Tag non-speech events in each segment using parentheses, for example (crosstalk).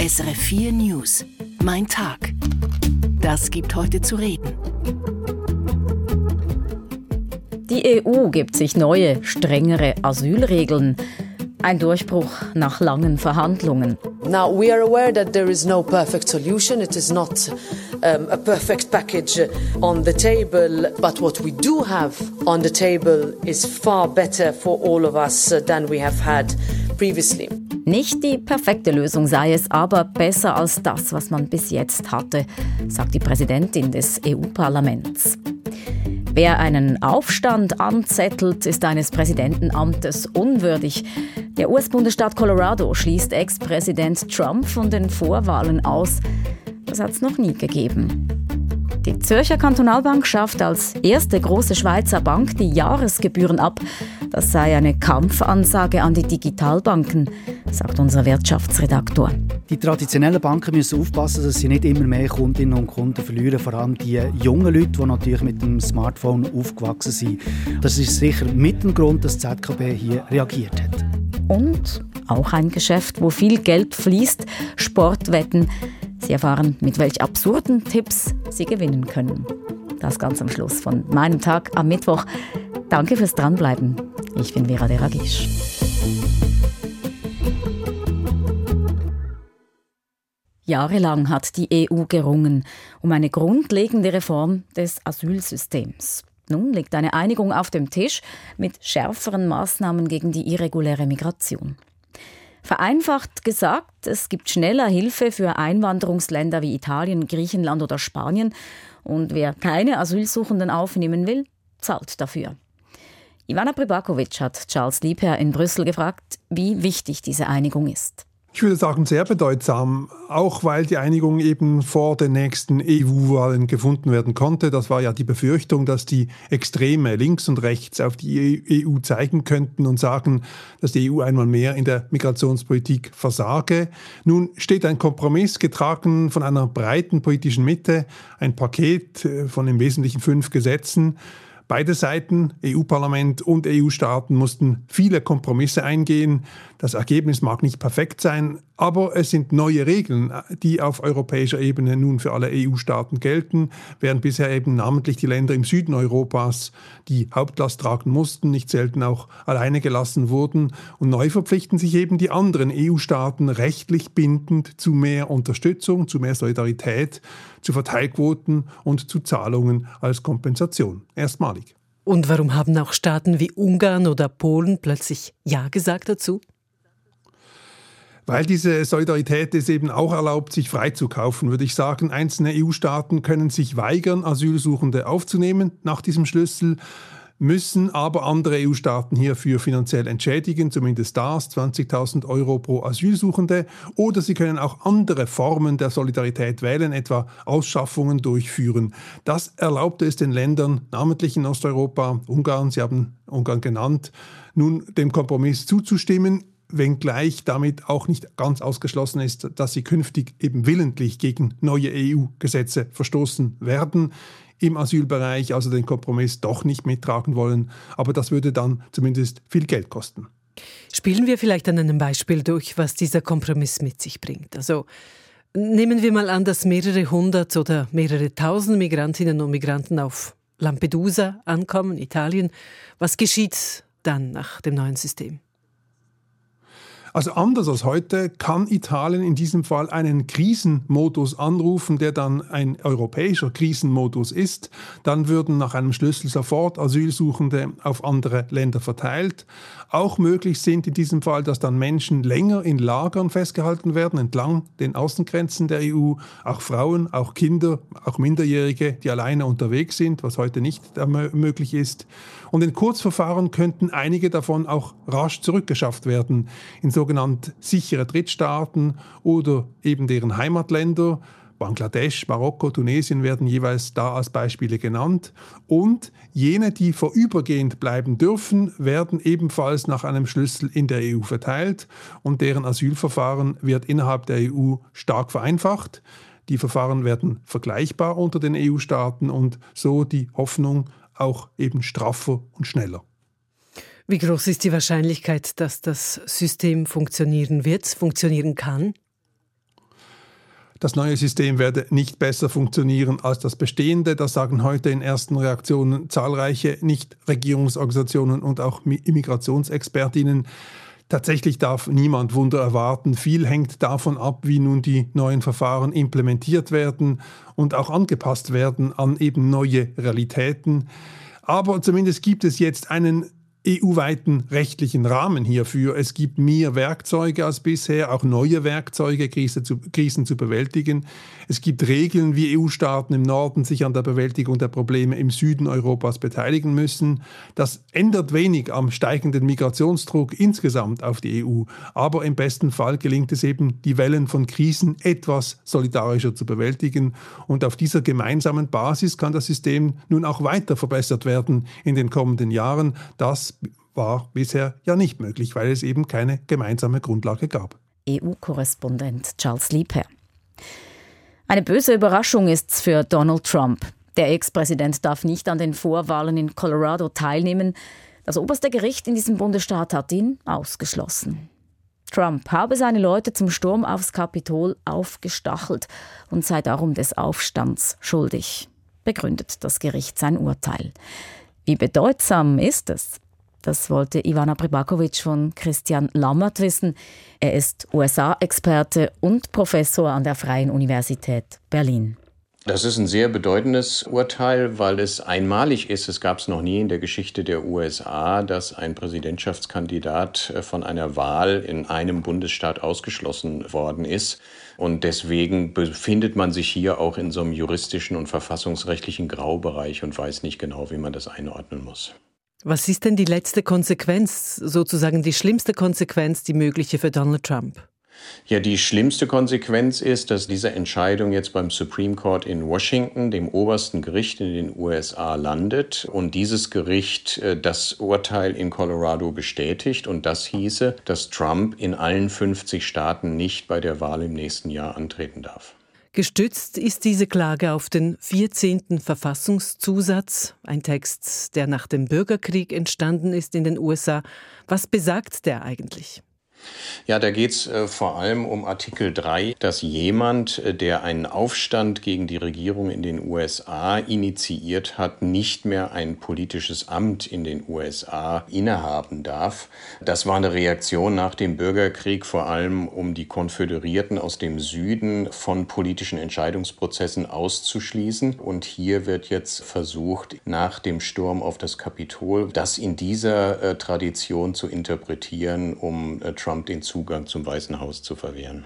SRF 4 News. Mein Tag. Das gibt heute zu reden. Die EU gibt sich neue, strengere Asylregeln. Ein Durchbruch nach langen Verhandlungen. Now we are aware that there is no perfect solution. It is not um, a perfect package on the table, but what we do have on the table is far better for all of us uh, than we have had previously. Nicht die perfekte Lösung sei es, aber besser als das, was man bis jetzt hatte, sagt die Präsidentin des EU-Parlaments. Wer einen Aufstand anzettelt, ist eines Präsidentenamtes unwürdig. Der US-Bundesstaat Colorado schließt Ex-Präsident Trump von den Vorwahlen aus. Das hat es noch nie gegeben. Die Zürcher Kantonalbank schafft als erste große Schweizer Bank die Jahresgebühren ab. Das sei eine Kampfansage an die Digitalbanken, sagt unser Wirtschaftsredaktor. Die traditionellen Banken müssen aufpassen, dass sie nicht immer mehr Kundinnen und Kunden verlieren, vor allem die jungen Leute, die natürlich mit dem Smartphone aufgewachsen sind. Das ist sicher mit dem Grund, dass die ZKB hier reagiert hat. Und auch ein Geschäft, wo viel Geld fließt, Sportwetten. Sie erfahren, mit welch absurden Tipps Sie gewinnen können. Das ganz am Schluss von meinem Tag am Mittwoch. Danke fürs Dranbleiben. Ich bin Vera Deragisch. Jahrelang hat die EU gerungen um eine grundlegende Reform des Asylsystems. Nun liegt eine Einigung auf dem Tisch mit schärferen Maßnahmen gegen die irreguläre Migration. Vereinfacht gesagt, es gibt schneller Hilfe für Einwanderungsländer wie Italien, Griechenland oder Spanien und wer keine Asylsuchenden aufnehmen will, zahlt dafür. Ivana Pribakovic hat Charles Liebherr in Brüssel gefragt, wie wichtig diese Einigung ist. Ich würde sagen, sehr bedeutsam, auch weil die Einigung eben vor den nächsten EU-Wahlen gefunden werden konnte. Das war ja die Befürchtung, dass die Extreme links und rechts auf die EU zeigen könnten und sagen, dass die EU einmal mehr in der Migrationspolitik versage. Nun steht ein Kompromiss getragen von einer breiten politischen Mitte, ein Paket äh, von im Wesentlichen fünf Gesetzen, Beide Seiten, EU-Parlament und EU-Staaten, mussten viele Kompromisse eingehen. Das Ergebnis mag nicht perfekt sein, aber es sind neue Regeln, die auf europäischer Ebene nun für alle EU-Staaten gelten, während bisher eben namentlich die Länder im Süden Europas die Hauptlast tragen mussten, nicht selten auch alleine gelassen wurden. Und neu verpflichten sich eben die anderen EU-Staaten rechtlich bindend zu mehr Unterstützung, zu mehr Solidarität, zu Verteilquoten und zu Zahlungen als Kompensation. Erstmalig. Und warum haben auch Staaten wie Ungarn oder Polen plötzlich Ja gesagt dazu? Weil diese Solidarität es eben auch erlaubt, sich freizukaufen, würde ich sagen. Einzelne EU-Staaten können sich weigern, Asylsuchende aufzunehmen nach diesem Schlüssel müssen aber andere EU-Staaten hierfür finanziell entschädigen, zumindest das, 20.000 Euro pro Asylsuchende. Oder sie können auch andere Formen der Solidarität wählen, etwa Ausschaffungen durchführen. Das erlaubte es den Ländern, namentlich in Osteuropa, Ungarn, Sie haben Ungarn genannt, nun dem Kompromiss zuzustimmen wenngleich damit auch nicht ganz ausgeschlossen ist, dass sie künftig eben willentlich gegen neue EU-Gesetze verstoßen werden im Asylbereich, also den Kompromiss doch nicht mittragen wollen. Aber das würde dann zumindest viel Geld kosten. Spielen wir vielleicht an einem Beispiel durch, was dieser Kompromiss mit sich bringt. Also nehmen wir mal an, dass mehrere hundert oder mehrere tausend Migrantinnen und Migranten auf Lampedusa ankommen, Italien. Was geschieht dann nach dem neuen System? Also anders als heute kann Italien in diesem Fall einen Krisenmodus anrufen, der dann ein europäischer Krisenmodus ist. Dann würden nach einem Schlüssel sofort Asylsuchende auf andere Länder verteilt. Auch möglich sind in diesem Fall, dass dann Menschen länger in Lagern festgehalten werden, entlang den Außengrenzen der EU. Auch Frauen, auch Kinder, auch Minderjährige, die alleine unterwegs sind, was heute nicht möglich ist. Und in Kurzverfahren könnten einige davon auch rasch zurückgeschafft werden in sogenannte sichere Drittstaaten oder eben deren Heimatländer. Bangladesch, Marokko, Tunesien werden jeweils da als Beispiele genannt. Und jene, die vorübergehend bleiben dürfen, werden ebenfalls nach einem Schlüssel in der EU verteilt und deren Asylverfahren wird innerhalb der EU stark vereinfacht. Die Verfahren werden vergleichbar unter den EU-Staaten und so die Hoffnung auch eben straffer und schneller. Wie groß ist die Wahrscheinlichkeit, dass das System funktionieren wird, funktionieren kann? Das neue System werde nicht besser funktionieren als das bestehende. Das sagen heute in ersten Reaktionen zahlreiche Nichtregierungsorganisationen und auch Immigrationsexpertinnen. Tatsächlich darf niemand Wunder erwarten. Viel hängt davon ab, wie nun die neuen Verfahren implementiert werden und auch angepasst werden an eben neue Realitäten. Aber zumindest gibt es jetzt einen EU-weiten rechtlichen Rahmen hierfür. Es gibt mehr Werkzeuge als bisher, auch neue Werkzeuge, Krise zu, Krisen zu bewältigen. Es gibt Regeln, wie EU-Staaten im Norden sich an der Bewältigung der Probleme im Süden Europas beteiligen müssen. Das ändert wenig am steigenden Migrationsdruck insgesamt auf die EU. Aber im besten Fall gelingt es eben, die Wellen von Krisen etwas solidarischer zu bewältigen. Und auf dieser gemeinsamen Basis kann das System nun auch weiter verbessert werden in den kommenden Jahren. Das war bisher ja nicht möglich, weil es eben keine gemeinsame Grundlage gab. EU-Korrespondent Charles Liebherr. Eine böse Überraschung ist's für Donald Trump. Der Ex-Präsident darf nicht an den Vorwahlen in Colorado teilnehmen. Das oberste Gericht in diesem Bundesstaat hat ihn ausgeschlossen. Trump habe seine Leute zum Sturm aufs Kapitol aufgestachelt und sei darum des Aufstands schuldig, begründet das Gericht sein Urteil. Wie bedeutsam ist es? Das wollte Ivana Pribakovic von Christian Lammert wissen. Er ist USA-Experte und Professor an der Freien Universität Berlin. Das ist ein sehr bedeutendes Urteil, weil es einmalig ist. Es gab es noch nie in der Geschichte der USA, dass ein Präsidentschaftskandidat äh, von einer Wahl in einem Bundesstaat ausgeschlossen worden ist. Und deswegen befindet man sich hier auch in so einem juristischen und verfassungsrechtlichen Graubereich und weiß nicht genau, wie man das einordnen muss. Was ist denn die letzte Konsequenz, sozusagen die schlimmste Konsequenz, die mögliche für Donald Trump? Ja, die schlimmste Konsequenz ist, dass diese Entscheidung jetzt beim Supreme Court in Washington, dem obersten Gericht in den USA, landet und dieses Gericht äh, das Urteil in Colorado bestätigt und das hieße, dass Trump in allen 50 Staaten nicht bei der Wahl im nächsten Jahr antreten darf. Gestützt ist diese Klage auf den 14. Verfassungszusatz, ein Text, der nach dem Bürgerkrieg entstanden ist in den USA. Was besagt der eigentlich? Ja, da geht es äh, vor allem um Artikel 3, dass jemand, äh, der einen Aufstand gegen die Regierung in den USA initiiert hat, nicht mehr ein politisches Amt in den USA innehaben darf. Das war eine Reaktion nach dem Bürgerkrieg, vor allem um die Konföderierten aus dem Süden von politischen Entscheidungsprozessen auszuschließen. Und hier wird jetzt versucht, nach dem Sturm auf das Kapitol, das in dieser äh, Tradition zu interpretieren, um äh, Trump den Zugang zum Weißen Haus zu verwehren.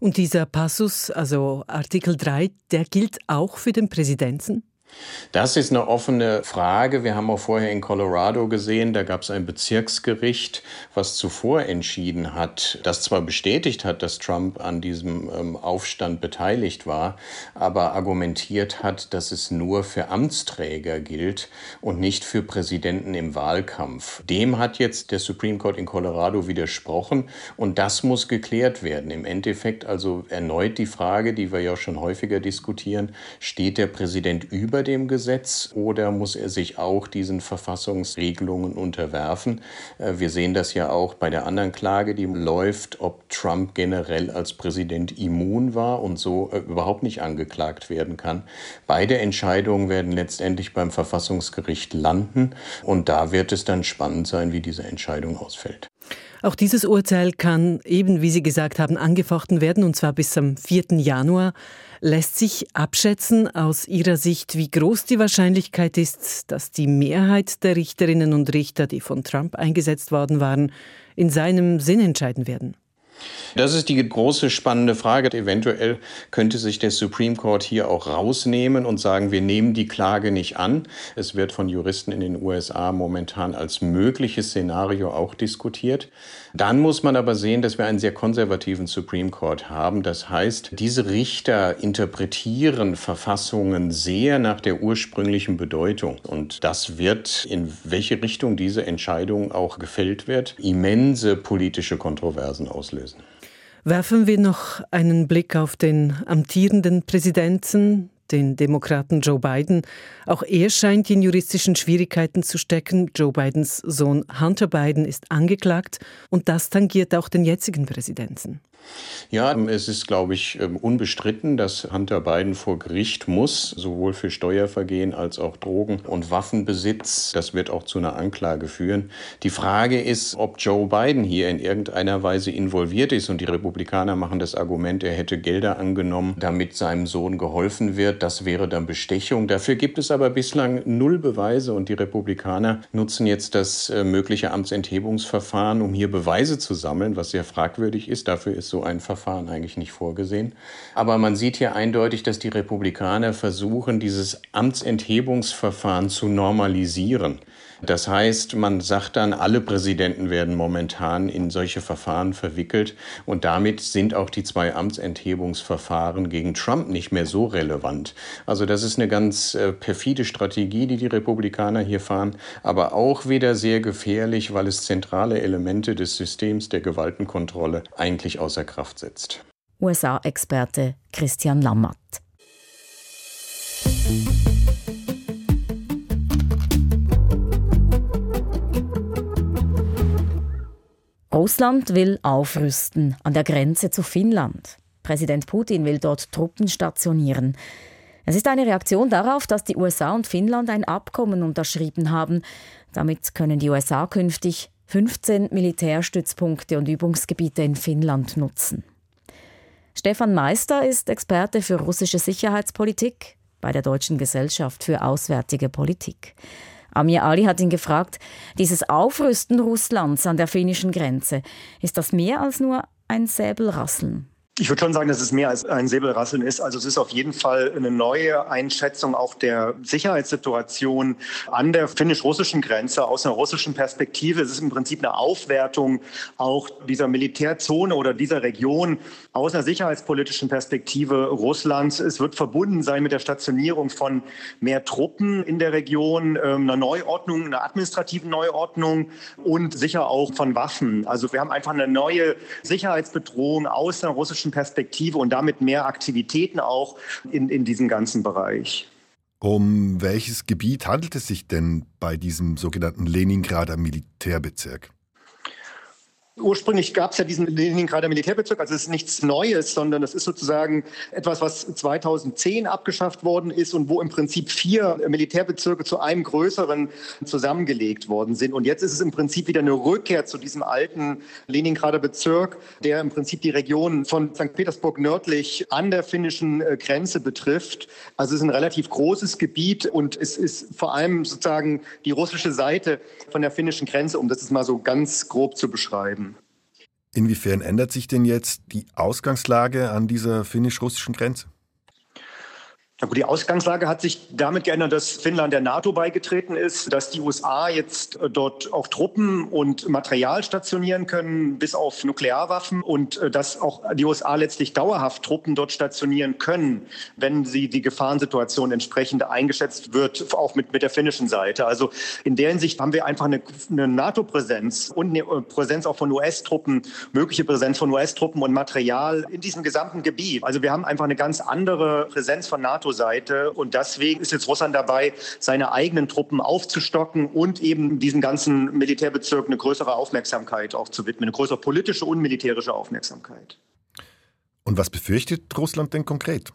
Und dieser Passus, also Artikel 3, der gilt auch für den Präsidenten? Das ist eine offene Frage. Wir haben auch vorher in Colorado gesehen, da gab es ein Bezirksgericht, was zuvor entschieden hat, das zwar bestätigt hat, dass Trump an diesem ähm, Aufstand beteiligt war, aber argumentiert hat, dass es nur für Amtsträger gilt und nicht für Präsidenten im Wahlkampf. Dem hat jetzt der Supreme Court in Colorado widersprochen und das muss geklärt werden. Im Endeffekt also erneut die Frage, die wir ja schon häufiger diskutieren, steht der Präsident über dem Gesetz oder muss er sich auch diesen Verfassungsregelungen unterwerfen? Äh, wir sehen das ja auch bei der anderen Klage, die läuft, ob Trump generell als Präsident immun war und so äh, überhaupt nicht angeklagt werden kann. Beide Entscheidungen werden letztendlich beim Verfassungsgericht landen und da wird es dann spannend sein, wie diese Entscheidung ausfällt. Auch dieses Urteil kann eben, wie Sie gesagt haben, angefochten werden, und zwar bis am 4. Januar. Lässt sich abschätzen aus Ihrer Sicht, wie groß die Wahrscheinlichkeit ist, dass die Mehrheit der Richterinnen und Richter, die von Trump eingesetzt worden waren, in seinem Sinn entscheiden werden? Das ist die große spannende Frage. Eventuell könnte sich der Supreme Court hier auch rausnehmen und sagen, wir nehmen die Klage nicht an. Es wird von Juristen in den USA momentan als mögliches Szenario auch diskutiert. Dann muss man aber sehen, dass wir einen sehr konservativen Supreme Court haben. Das heißt, diese Richter interpretieren Verfassungen sehr nach der ursprünglichen Bedeutung. Und das wird, in welche Richtung diese Entscheidung auch gefällt wird, immense politische Kontroversen auslösen. Werfen wir noch einen Blick auf den amtierenden Präsidenten, den Demokraten Joe Biden. Auch er scheint in juristischen Schwierigkeiten zu stecken. Joe Bidens Sohn Hunter Biden ist angeklagt und das tangiert auch den jetzigen Präsidenten. Ja, es ist, glaube ich, ähm, unbestritten, dass Hunter Biden vor Gericht muss, sowohl für Steuervergehen als auch Drogen- und Waffenbesitz. Das wird auch zu einer Anklage führen. Die Frage ist, ob Joe Biden hier in irgendeiner Weise involviert ist. Und die Republikaner machen das Argument, er hätte Gelder angenommen, damit seinem Sohn geholfen wird. Das wäre dann Bestechung. Dafür gibt es aber bislang null Beweise. Und die Republikaner nutzen jetzt das äh, mögliche Amtsenthebungsverfahren, um hier Beweise zu sammeln, was sehr fragwürdig ist. Dafür ist so ein Verfahren Verfahren eigentlich nicht vorgesehen. Aber man sieht hier eindeutig, dass die Republikaner versuchen, dieses Amtsenthebungsverfahren zu normalisieren. Das heißt, man sagt dann, alle Präsidenten werden momentan in solche Verfahren verwickelt und damit sind auch die zwei Amtsenthebungsverfahren gegen Trump nicht mehr so relevant. Also das ist eine ganz äh, perfide Strategie, die die Republikaner hier fahren, aber auch wieder sehr gefährlich, weil es zentrale Elemente des Systems der Gewaltenkontrolle eigentlich außer Kraft setzt. USA-Experte Christian Lammert. Russland will aufrüsten an der Grenze zu Finnland. Präsident Putin will dort Truppen stationieren. Es ist eine Reaktion darauf, dass die USA und Finnland ein Abkommen unterschrieben haben. Damit können die USA künftig 15 Militärstützpunkte und Übungsgebiete in Finnland nutzen. Stefan Meister ist Experte für russische Sicherheitspolitik bei der Deutschen Gesellschaft für Auswärtige Politik. Amir Ali hat ihn gefragt, dieses Aufrüsten Russlands an der finnischen Grenze, ist das mehr als nur ein Säbelrasseln? Ich würde schon sagen, dass es mehr als ein Säbelrasseln ist. Also es ist auf jeden Fall eine neue Einschätzung auch der Sicherheitssituation an der finnisch-russischen Grenze aus einer russischen Perspektive. Es ist im Prinzip eine Aufwertung auch dieser Militärzone oder dieser Region aus einer sicherheitspolitischen Perspektive Russlands. Es wird verbunden sein mit der Stationierung von mehr Truppen in der Region, ähm, einer Neuordnung, einer administrativen Neuordnung und sicher auch von Waffen. Also wir haben einfach eine neue Sicherheitsbedrohung aus einer russischen politischen Perspektive und damit mehr Aktivitäten auch in, in diesem ganzen Bereich. Um welches Gebiet handelt es sich denn bei diesem sogenannten Leningrader Militärbezirk? Ursprünglich gab es ja diesen Leningrader Militärbezirk, also es ist nichts Neues, sondern es ist sozusagen etwas, was 2010 abgeschafft worden ist und wo im Prinzip vier Militärbezirke zu einem größeren zusammengelegt worden sind. Und jetzt ist es im Prinzip wieder eine Rückkehr zu diesem alten Leningrader Bezirk, der im Prinzip die Region von St. Petersburg nördlich an der finnischen äh, Grenze betrifft. Also es ist ein relativ großes Gebiet und es ist vor allem sozusagen die russische Seite von der finnischen Grenze, um das mal so ganz grob zu beschreiben. Inwiefern ändert sich denn jetzt die Ausgangslage an dieser finnisch-russischen Grenze? Na gut, die Ausgangslage hat sich damit geändert, dass Finnland der NATO beigetreten ist, dass die USA jetzt äh, dort auch Truppen und Material stationieren können, bis auf Nuklearwaffen und äh, dass auch die USA letztlich dauerhaft Truppen dort stationieren können, wenn sie die Gefahrensituation entsprechend eingeschätzt wird, auch mit, mit der finnischen Seite. Also in der Hinsicht haben wir einfach eine, eine NATO-Präsenz und eine äh, Präsenz auch von US-Truppen, mögliche Präsenz von US-Truppen und Material in diesem gesamten Gebiet. Also wir haben einfach eine ganz andere Präsenz von NATO NATO-Seite. Und deswegen ist jetzt Russland dabei, seine eigenen Truppen aufzustocken und eben diesen ganzen Militärbezirk eine größere Aufmerksamkeit auch zu widmen, eine größere politische und militärische Aufmerksamkeit. Und was befürchtet Russland denn konkret?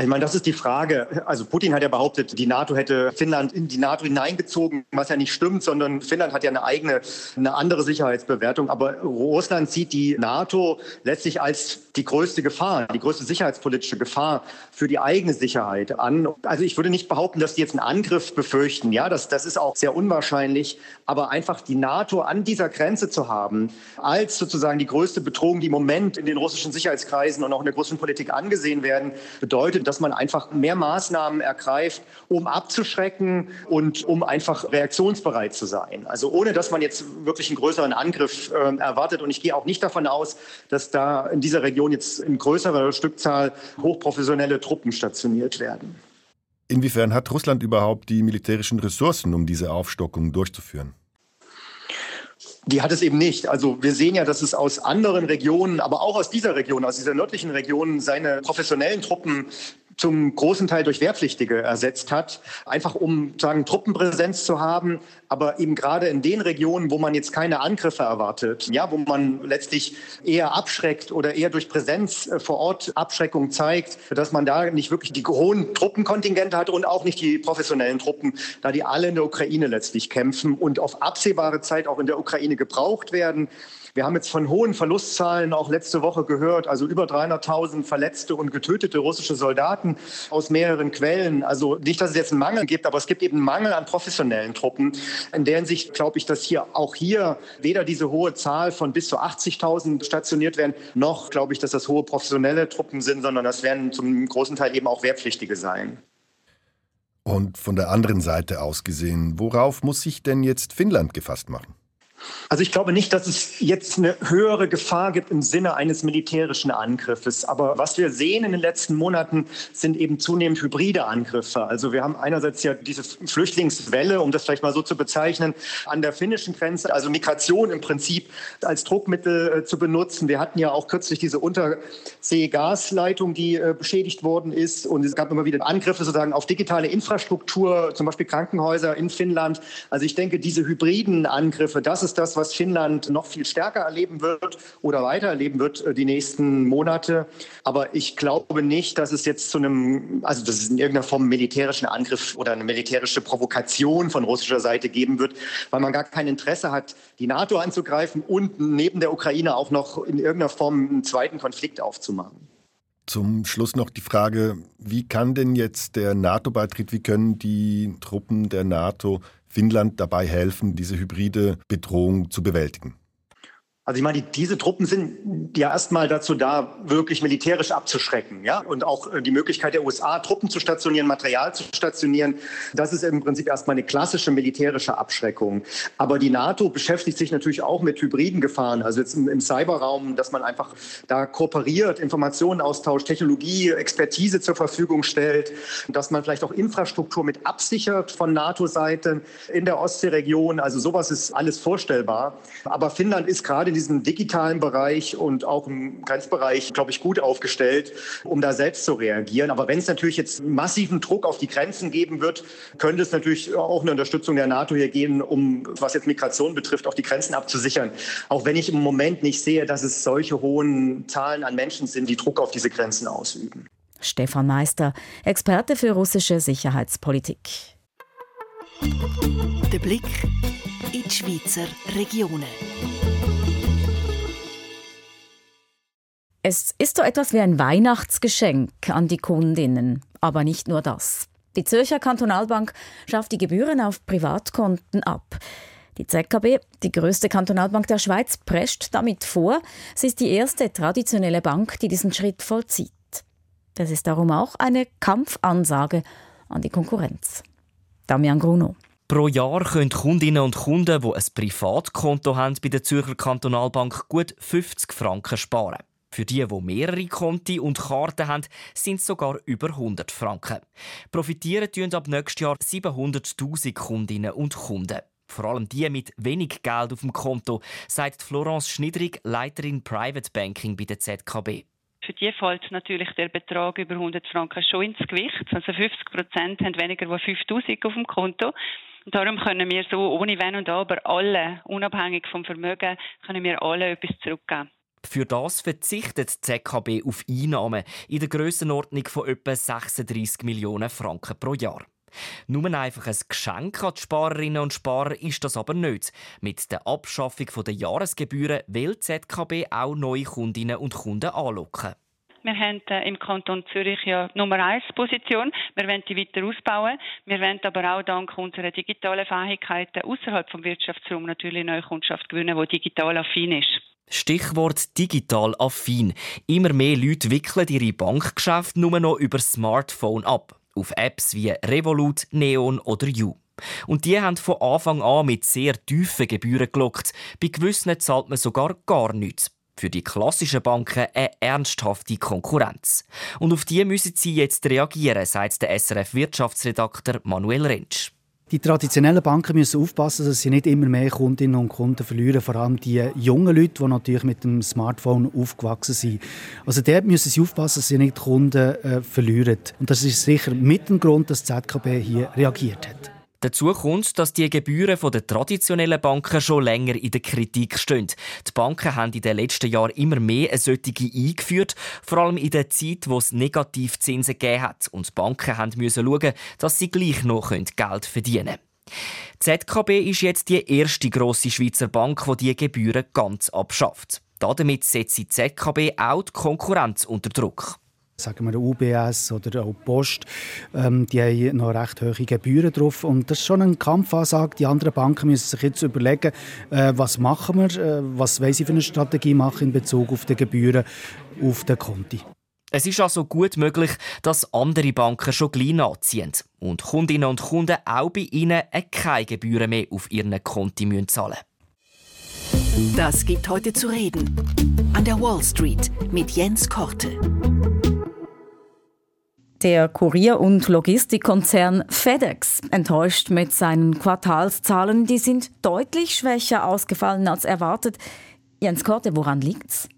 Ich meine, das ist die Frage. Also Putin hat ja behauptet, die NATO hätte Finnland in die NATO hineingezogen, was ja nicht stimmt, sondern Finnland hat ja eine eigene, eine andere Sicherheitsbewertung. Aber Russland sieht die NATO letztlich als die größte Gefahr, die größte sicherheitspolitische Gefahr für die eigene Sicherheit an. Also ich würde nicht behaupten, dass die jetzt einen Angriff befürchten. Ja, das, das ist auch sehr unwahrscheinlich. Aber einfach die NATO an dieser Grenze zu haben, als sozusagen die größte Bedrohung, die im Moment in den russischen Sicherheitskreisen und auch in der russischen Politik angesehen werden, bedeutet, dass man einfach mehr Maßnahmen ergreift, um abzuschrecken und um einfach reaktionsbereit zu sein. Also ohne, dass man jetzt wirklich einen größeren Angriff äh, erwartet. Und ich gehe auch nicht davon aus, dass da in dieser Region Region jetzt in größerer Stückzahl hochprofessionelle Truppen stationiert werden. Inwiefern hat Russland überhaupt die militärischen Ressourcen, um diese Aufstockung durchzuführen? Die hat es eben nicht. Also wir sehen ja, dass es aus anderen Regionen, aber auch aus dieser Region, aus dieser nördlichen Region, seine professionellen Truppen zum großen Teil durch Wehrpflichtige ersetzt hat, einfach um sagen Truppenpräsenz zu haben, aber eben gerade in den Regionen, wo man jetzt keine Angriffe erwartet, ja, wo man letztlich eher abschreckt oder eher durch Präsenz äh, vor Ort Abschreckung zeigt, dass man da nicht wirklich die hohen Truppenkontingente hat und auch nicht die professionellen Truppen, da die alle in der Ukraine letztlich kämpfen und auf absehbare Zeit auch in der Ukraine gebraucht werden. Wir haben jetzt von hohen Verlustzahlen auch letzte Woche gehört, also über 300.000 verletzte und getötete russische Soldaten aus mehreren Quellen. Also nicht, dass es jetzt einen Mangel gibt, aber es gibt eben einen Mangel an professionellen Truppen. In der Hinsicht glaube ich, dass hier auch hier weder diese hohe Zahl von bis zu 80.000 stationiert werden, noch glaube ich, dass das hohe professionelle Truppen sind, sondern das werden zum großen Teil eben auch Wehrpflichtige sein. Und von der anderen Seite aus gesehen, worauf muss sich denn jetzt Finnland gefasst machen? Also ich glaube nicht, dass es jetzt eine höhere Gefahr gibt im Sinne eines militärischen Angriffes. Aber was wir sehen in den letzten Monaten, sind eben zunehmend hybride Angriffe. Also wir haben einerseits ja diese Flüchtlingswelle, um das vielleicht mal so zu bezeichnen, an der finnischen Grenze, also Migration im Prinzip als Druckmittel äh, zu benutzen. Wir hatten ja auch kürzlich diese Unterseegasleitung, die äh, beschädigt worden ist. Und es gab immer wieder Angriffe sozusagen auf digitale Infrastruktur, zum Beispiel Krankenhäuser in Finnland. Also ich denke, diese hybriden Angriffe, das ist ist das, was Finnland noch viel stärker erleben wird oder weiter erleben wird äh, die nächsten Monate. Aber ich glaube nicht, dass es jetzt zu einem, also dass es in irgendeiner Form einen militärischen Angriff oder eine militärische Provokation von russischer Seite geben wird, weil man gar kein Interesse hat, die NATO anzugreifen und neben der Ukraine auch noch in irgendeiner Form einen zweiten Konflikt aufzumachen. Zum Schluss noch die Frage, wie kann denn jetzt der NATO-Beitritt, wie können die Truppen der NATO Finnland dabei helfen, diese hybride Bedrohung zu bewältigen? Also ich meine, diese Truppen sind ja erstmal dazu da, wirklich militärisch abzuschrecken, ja, und auch äh, die Möglichkeit der USA, Truppen zu stationieren, Material zu stationieren, das ist im Prinzip erstmal eine klassische militärische Abschreckung. Aber die NATO beschäftigt sich natürlich auch mit hybriden Gefahren, also jetzt im, im Cyberraum, dass man einfach da kooperiert, Informationen austauscht, Technologie, Expertise zur Verfügung stellt, dass man vielleicht auch Infrastruktur mit absichert von NATO-Seite in der Ostseeregion. Also sowas ist alles vorstellbar. Aber Finnland ist gerade in diesem digitalen Bereich und auch im Grenzbereich, glaube ich, gut aufgestellt, um da selbst zu reagieren. Aber wenn es natürlich jetzt massiven Druck auf die Grenzen geben wird, könnte es natürlich auch eine Unterstützung der NATO hier geben, um, was jetzt Migration betrifft, auch die Grenzen abzusichern. Auch wenn ich im Moment nicht sehe, dass es solche hohen Zahlen an Menschen sind, die Druck auf diese Grenzen ausüben. Stefan Meister, Experte für russische Sicherheitspolitik. Der Blick in die Schweizer Regionen. Es ist so etwas wie ein Weihnachtsgeschenk an die Kundinnen, aber nicht nur das. Die Zürcher Kantonalbank schafft die Gebühren auf Privatkonten ab. Die ZKB, die größte Kantonalbank der Schweiz, prescht damit vor. Sie ist die erste traditionelle Bank, die diesen Schritt vollzieht. Das ist darum auch eine Kampfansage an die Konkurrenz. Damian Gruno. Pro Jahr können Kundinnen und Kunden, die ein Privatkonto haben bei der Zürcher Kantonalbank, gut 50 Franken sparen. Für die, die mehrere Konti und Karten haben, sind es sogar über 100 Franken. Profitieren tun ab nächstes Jahr 700.000 Kundinnen und Kunden. Vor allem die mit wenig Geld auf dem Konto, sagt Florence Schnidrig, Leiterin Private Banking bei der ZKB. Für die fällt natürlich der Betrag über 100 Franken schon ins Gewicht. Also 50 Prozent haben weniger als 5000 auf dem Konto. Und darum können wir so ohne Wenn und Aber alle, unabhängig vom Vermögen, können wir alle etwas zurückgeben. Für das verzichtet die ZKB auf Einnahmen in der Grössenordnung von etwa 36 Millionen Franken pro Jahr. Nur einfach ein Geschenk an die Sparerinnen und Sparer ist das aber nicht. Mit der Abschaffung der Jahresgebühren will die ZKB auch neue Kundinnen und Kunden anlocken. Wir haben äh, im Kanton Zürich ja Nummer 1 Position. Wir wollen die weiter ausbauen. Wir wollen aber auch dank unserer digitalen Fähigkeiten außerhalb vom Wirtschaftsraum natürlich neue Kundschaft gewinnen, die digital affin ist. Stichwort digital affin. Immer mehr Leute wickeln ihre Bankgeschäfte nur noch über Smartphone ab. Auf Apps wie Revolut, Neon oder You. Und die haben von Anfang an mit sehr tiefen Gebühren gelockt. Bei gewissen zahlt man sogar gar nichts. Für die klassischen Banken eine ernsthafte Konkurrenz. Und auf die müssen sie jetzt reagieren, sagt der SRF-Wirtschaftsredakteur Manuel Rentsch. Die traditionellen Banken müssen aufpassen, dass sie nicht immer mehr Kundinnen und Kunden verlieren, vor allem die jungen Leute, die natürlich mit dem Smartphone aufgewachsen sind. Also dort müssen sie aufpassen, dass sie nicht Kunden äh, verlieren. Und das ist sicher mit dem Grund, dass die ZKB hier reagiert hat. Dazu kommt, dass die Gebühren der traditionellen Banken schon länger in der Kritik stehen. Die Banken haben in den letzten Jahren immer mehr solche eingeführt, vor allem in der Zeit, wo es Negativzinsen gegeben hat. Und die Banken mussten schauen, dass sie gleich noch Geld verdienen können. Die ZKB ist jetzt die erste grosse Schweizer Bank, die diese Gebühren ganz abschafft. Damit setzt die ZKB auch die Konkurrenz unter Druck sagen wir UBS oder auch Post, ähm, die haben noch recht hohe Gebühren drauf und das ist schon ein Kampfansage. Die anderen Banken müssen sich jetzt überlegen, äh, was machen wir, äh, was wollen sie für eine Strategie machen in Bezug auf die Gebühren auf den Konti. Es ist also gut möglich, dass andere Banken schon gleich nachziehen und Kundinnen und Kunden auch bei ihnen keine Gebühren mehr auf ihren Konti zahlen müssen. Das gibt heute zu reden. An der Wall Street mit Jens Korte. Der Kurier- und Logistikkonzern FedEx enttäuscht mit seinen Quartalszahlen. Die sind deutlich schwächer ausgefallen als erwartet. Jens Korte, woran liegt's?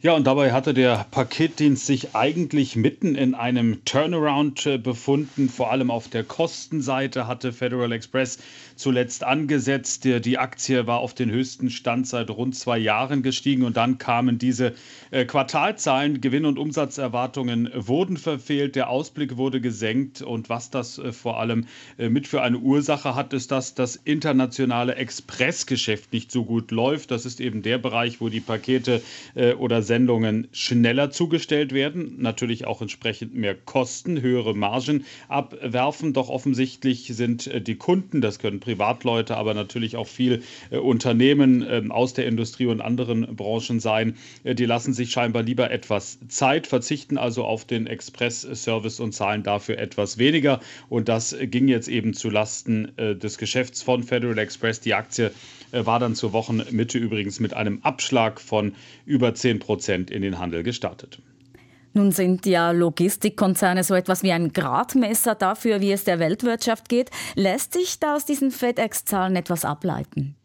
Ja, und dabei hatte der Paketdienst sich eigentlich mitten in einem Turnaround äh, befunden. Vor allem auf der Kostenseite hatte Federal Express zuletzt angesetzt. Die Aktie war auf den höchsten Stand seit rund zwei Jahren gestiegen und dann kamen diese äh, Quartalzahlen. Gewinn- und Umsatzerwartungen wurden verfehlt, der Ausblick wurde gesenkt und was das äh, vor allem mit für eine Ursache hat, ist, dass das internationale Expressgeschäft nicht so gut läuft. Das ist eben der Bereich, wo die Pakete oder Sendungen schneller zugestellt werden, natürlich auch entsprechend mehr Kosten, höhere Margen abwerfen. Doch offensichtlich sind äh, die Kunden, das können Privatleute, aber natürlich auch viel äh, Unternehmen ähm, aus der Industrie und anderen Branchen sein, äh, die lassen sich scheinbar lieber etwas Zeit, verzichten also auf den Express-Service und zahlen dafür etwas weniger. Und das ging jetzt eben zu Lasten des Geschäfts von Federal Express. Die Aktie war dann zur Wochenmitte übrigens mit einem Abschlag von über 10 Prozent in den Handel gestartet. Nun sind ja Logistikkonzerne so etwas wie ein Gradmesser dafür, wie es der Weltwirtschaft geht. Lässt sich da aus diesen FedEx-Zahlen etwas ableiten?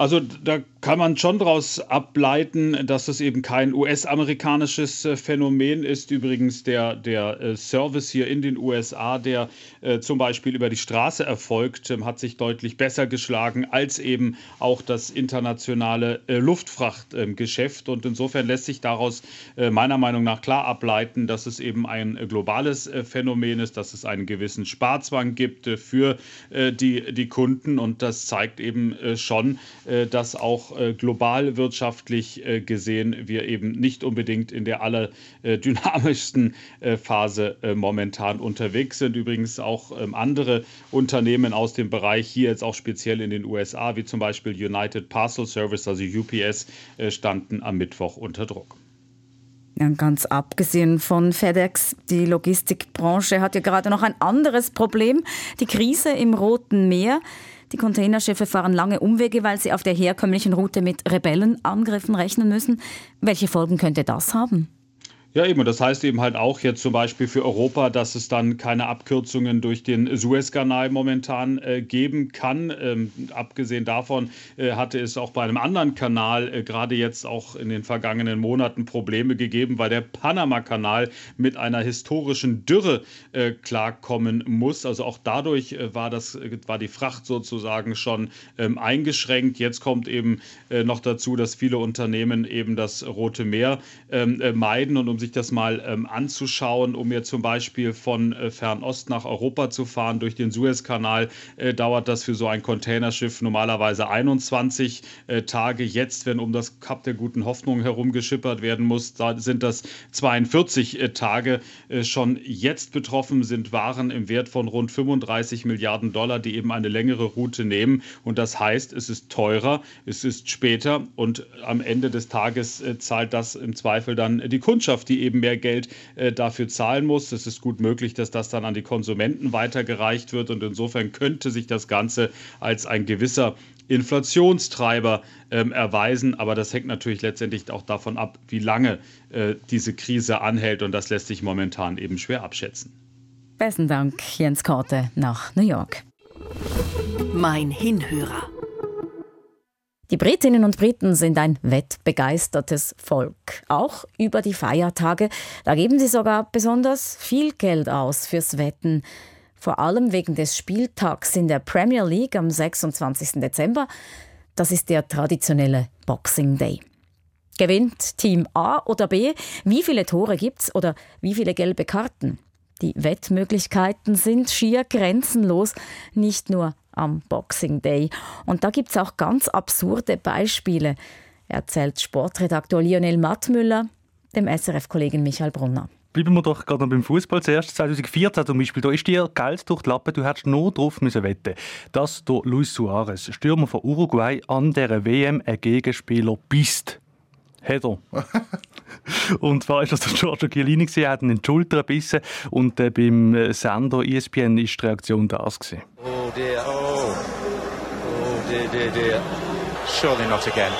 Also da kann man schon daraus ableiten, dass es eben kein US-amerikanisches äh, Phänomen ist. Übrigens der, der äh, Service hier in den USA, der äh, zum Beispiel über die Straße erfolgt, ähm, hat sich deutlich besser geschlagen als eben auch das internationale Luftfrachtgeschäft. Und insofern lässt sich daraus meiner Meinung nach klar ableiten, dass es eben ein globales Phänomen ist, dass es einen gewissen Sparzwang gibt für die, die Kunden. Und das zeigt eben schon, dass auch äh, global wirtschaftlich äh, gesehen wir eben nicht unbedingt in der allerdynamischsten Phase momentan unterwegs sind. Übrigens auch ähm, andere Unternehmen aus dem Bereich hier jetzt auch speziell in den USA, wie zum Beispiel United Parcel Service, also UPS, standen am Mittwoch unter Druck. Ja, ganz abgesehen von FedEx, die Logistikbranche hat ja gerade noch ein anderes Problem, die Krise im Roten Meer. Die Containerschiffe fahren lange Umwege, weil sie auf der herkömmlichen Route mit Rebellenangriffen rechnen müssen. Welche Folgen könnte das haben? Ja, eben. Und das heißt eben halt auch jetzt zum Beispiel für Europa, dass es dann keine Abkürzungen durch den Suezkanal momentan äh, geben kann. Ähm, abgesehen davon äh, hatte es auch bei einem anderen Kanal äh, gerade jetzt auch in den vergangenen Monaten Probleme gegeben, weil der Panama-Kanal mit einer historischen Dürre äh, klarkommen muss. Also auch dadurch äh, war, das, äh, war die Fracht sozusagen schon ähm, eingeschränkt. Jetzt kommt eben noch dazu, dass viele Unternehmen eben das Rote Meer ähm, meiden und um sich das mal ähm, anzuschauen, um jetzt zum Beispiel von äh, Fernost nach Europa zu fahren durch den Suezkanal, äh, dauert das für so ein Containerschiff normalerweise 21 äh, Tage. Jetzt, wenn um das Kap der guten Hoffnung herum geschippert werden muss, da sind das 42 äh, Tage. Äh, schon jetzt betroffen sind Waren im Wert von rund 35 Milliarden Dollar, die eben eine längere Route nehmen. Und das heißt, es ist teurer, es ist später und am Ende des Tages äh, zahlt das im Zweifel dann die Kundschaft, die eben mehr Geld äh, dafür zahlen muss. Es ist gut möglich, dass das dann an die Konsumenten weitergereicht wird und insofern könnte sich das Ganze als ein gewisser Inflationstreiber ähm, erweisen. Aber das hängt natürlich letztendlich auch davon ab, wie lange äh, diese Krise anhält und das lässt sich momentan eben schwer abschätzen. Besten Dank, Jens Korte nach New York. Mein Hinhörer. Die Britinnen und Briten sind ein wettbegeistertes Volk. Auch über die Feiertage. Da geben sie sogar besonders viel Geld aus fürs Wetten. Vor allem wegen des Spieltags in der Premier League am 26. Dezember. Das ist der traditionelle Boxing Day. Gewinnt Team A oder B? Wie viele Tore gibt's oder wie viele gelbe Karten? Die Wettmöglichkeiten sind schier grenzenlos, nicht nur am Boxing Day. Und da gibt es auch ganz absurde Beispiele, erzählt Sportredaktor Lionel Mattmüller dem SRF-Kollegen Michael Brunner. Bleiben wir doch gerade noch beim Fußball zuerst. 2014 zum Beispiel, da ist dir Geld durch die Lappe, du hättest nur drauf müssen wetten, dass der Luis Suarez, Stürmer von Uruguay, an der WM ein Gegenspieler bist. Hat (laughs) er. und zwar ist das der Giorgio Chiellini, er hat ihn in die Schulter gebissen und äh, beim äh, Sender ESPN war die Reaktion das. Gewesen. Oh dear, oh. Oh dear, dear, dear. Surely not again.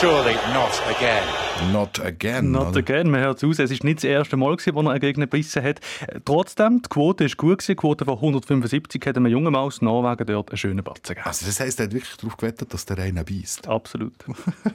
Surely not again. Not again. Not oder? again, man hört es aus. Es war nicht das erste Mal, gewesen, wo er einen Gegner gebissen hat. Trotzdem, die Quote war gut. Die Quote von 175 hat einem jungen Mann aus Norwegen dort einen schönen Batzen gegeben. Also das heisst, er hat wirklich darauf gewettet, dass der einen beißt? Absolut.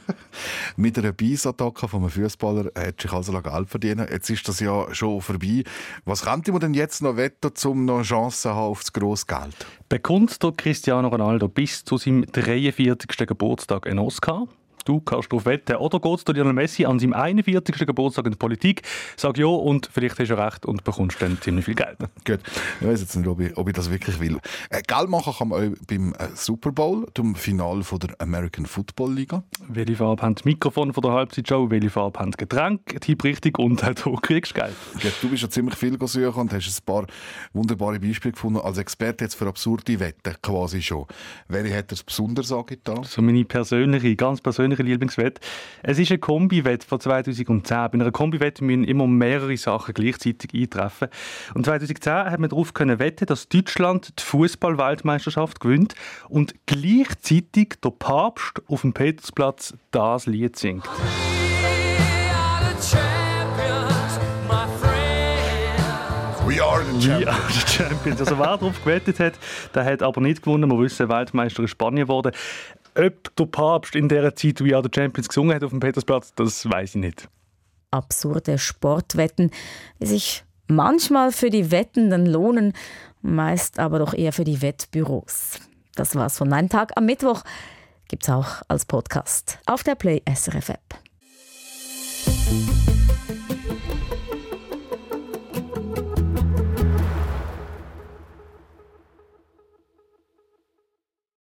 (laughs) Mit einer Beissattacke von einem Fußballer hat sich also Geld verdienen. Jetzt ist das ja schon vorbei. Was könnte man denn jetzt noch wetten, um noch Chancen zu haben auf das grosse Geld? Bekommt Cristiano Ronaldo bis zu seinem 43. Geburtstag einen Oscar? Du kannst darauf wetten. Oder geht es Lionel Messi an seinem 41. Geburtstag in der Politik? Sag ja und vielleicht hast du recht und bekommst dann ziemlich viel Geld. Gut. Ich weiß jetzt nicht, ob ich, ob ich das wirklich will. Äh, Geld machen kann man auch beim äh, Super Bowl, dem Finale von der American Football Liga. Welche Farbe haben die Mikrofone von der Halbzeitshow? Welche Farbe haben die Getränke? Tipp richtig und auch (laughs) du kriegst Geld. Gut, du bist ja ziemlich viel suchen und hast ein paar wunderbare Beispiele gefunden. Als Experte jetzt für absurde Wetten quasi schon. Welche hat er besonders angetan? So meine persönliche, ganz persönliche persönliche Lieblingswette. Es ist eine Kombi-Wette von 2010. Bei einer Kombi-Wette müssen immer mehrere Sachen gleichzeitig eintreffen. Und 2010 hat man darauf können wetten, dass Deutschland die Fußball-Weltmeisterschaft gewinnt und gleichzeitig der Papst auf dem Petersplatz das Lied singt. We are the champions. We are the champions. Also wer darauf gewettet hat, der hat aber nicht gewonnen. Wir wissen, Weltmeister in Spanien geworden. Ob der Papst in dieser Zeit We Are the Champions gesungen hat auf dem Petersplatz, das weiß ich nicht. Absurde Sportwetten, die sich manchmal für die Wettenden lohnen, meist aber doch eher für die Wettbüros. Das war's von Mein Tag am Mittwoch. Gibt's auch als Podcast auf der Play SRF App.